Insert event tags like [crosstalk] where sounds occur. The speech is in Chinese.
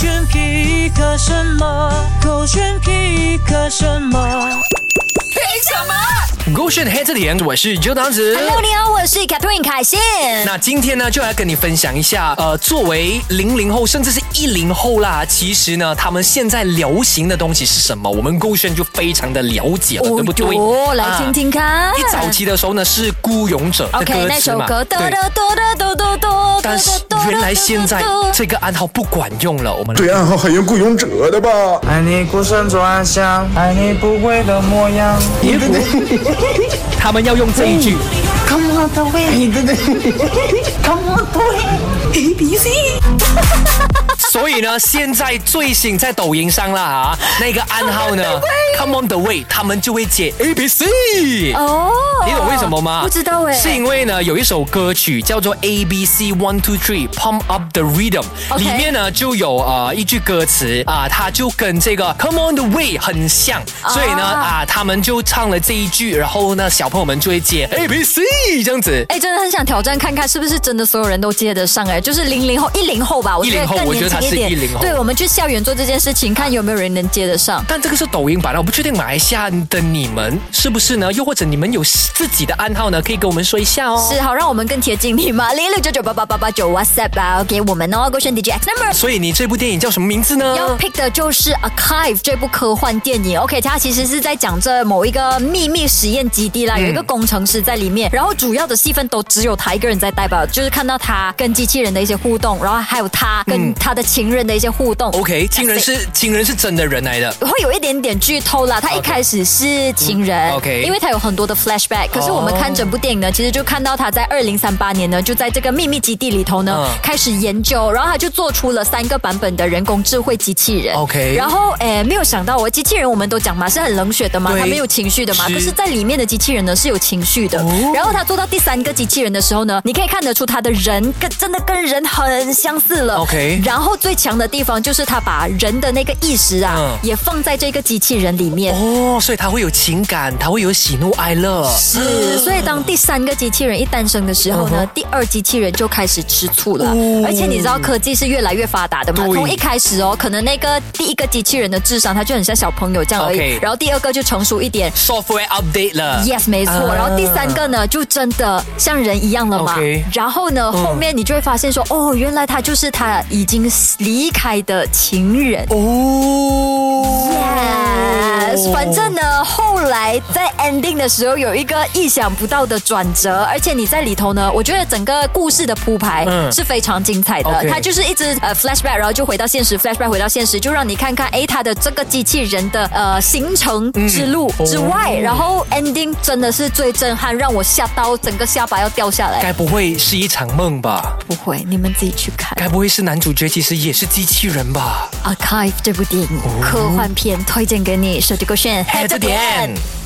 选皮克什么？狗选皮克什么？凭什么狗选黑字点，我是周当子。？Hello，你好，我是 Catherine 凯欣。那今天呢，就来跟你分享一下，呃，作为零零后甚至是一零后啦，其实呢，他们现在流行的东西是什么？我们勾选就非常的了解了，对不对？哦来听听看。啊一早期的时候呢，是《孤勇者》的 OK，歌词嘛，那首歌，对。哆哆哆哆哆但是原来现在这个暗号不管用了，我们对暗号还用雇佣者的吧？爱你孤身走暗巷，爱你不跪的模样。别 [laughs] 哭他们要用这一句。Come on the way，，Come on the way，A B C。所以呢，现在最新在抖音上了啊，那个暗号呢，[laughs] Come on the way，他们就会接 A B C。哦，你懂为什么吗？不知道哎。是因为呢，有一首歌曲叫做 A B C One Two Three Pump Up the Rhythm，OK 里面呢就有呃一句歌词啊，它就跟这个 Come on the way 很像，所以呢啊，他们就唱了这一句，然后呢小朋友们就会接 A B C 这样子。哎，真的很想挑战看看，是不是真的所有人都接得上？哎，就是零零后、一零后吧，我觉得10后更我觉得他是年轻一点。10后对，我们去校园做这件事情，看有没有人能接得上。但这个是抖音版的，我不确定马来西亚的你们是不是呢？又或者你们有自己的暗号呢？可以跟我们说一下哦。是好，让我们更贴近你嘛，零六九九八八八八九 WhatsApp 啊，给我们哦，勾选 DJ X number。所以你这部电影叫什么名字呢？要 pick 的就是《Archive》这部科幻电影。OK，它其实是在讲这某一个秘密实验基地啦，有一个工程师在里面，然后主要的戏份都只有他一个人在带吧，就是看到他跟机器人的一些互动，然后还有他跟他的情人的一些互动。OK，情人是情人是真的人来的。会有一点点剧透啦，他一开始是情人、嗯，OK 因为他有很多的 flashback。可是我们看整部电影呢，其实就看到他在二零三八年呢，就在这个秘密基地里头呢、嗯开始研究，然后他就做出了三个版本的人工智慧机器人。OK 然后诶，没有想到我机器人我们都讲嘛是很冷血的嘛，他没有情绪的嘛，是可是在里面的机器人呢是有情绪的。哦然后他做到第三个机器人的时候呢，你可以看得出他的人跟真的跟人很相似了。OK 然后最强的地方就是他把人的那个意识啊，嗯也放在这个机器人里面。哦，所以他会有情感，他会有喜怒哀乐。是，所以当第三个机器人一诞生的时候嗯呢，第二机器人就开始吃醋了。而且你知道科技是越来越发达的嘛？从一开始哦，可能那个第一个机器人的智商，他就很像小朋友这样而已然后第二个就成熟一点。Software update 了。Yes，没错。啊然后第三个呢，就真的像人一样了嘛。然后呢，后面你就会发现说，哦，原来他就是他已经离开的情人。哦 Yes，反正呢，后来在 ending 的时候有一个意想不到的转折，而且你在里头呢，我觉得整个故事的铺排嗯是非常精彩的。它就是一直呃 flashback，然后就回到现实，flashback 回到现实，就让你看看，哎，他的这个机器人的呃行程之路之外，然后 ending 真的是最震撼，让我吓到整个下巴要掉下来。该不会是一场梦吧？不会，你们自己去看该不会是男主角其实也是机器人吧？《Archive》这部电影，科幻片推荐给你，手机勾选黑着点。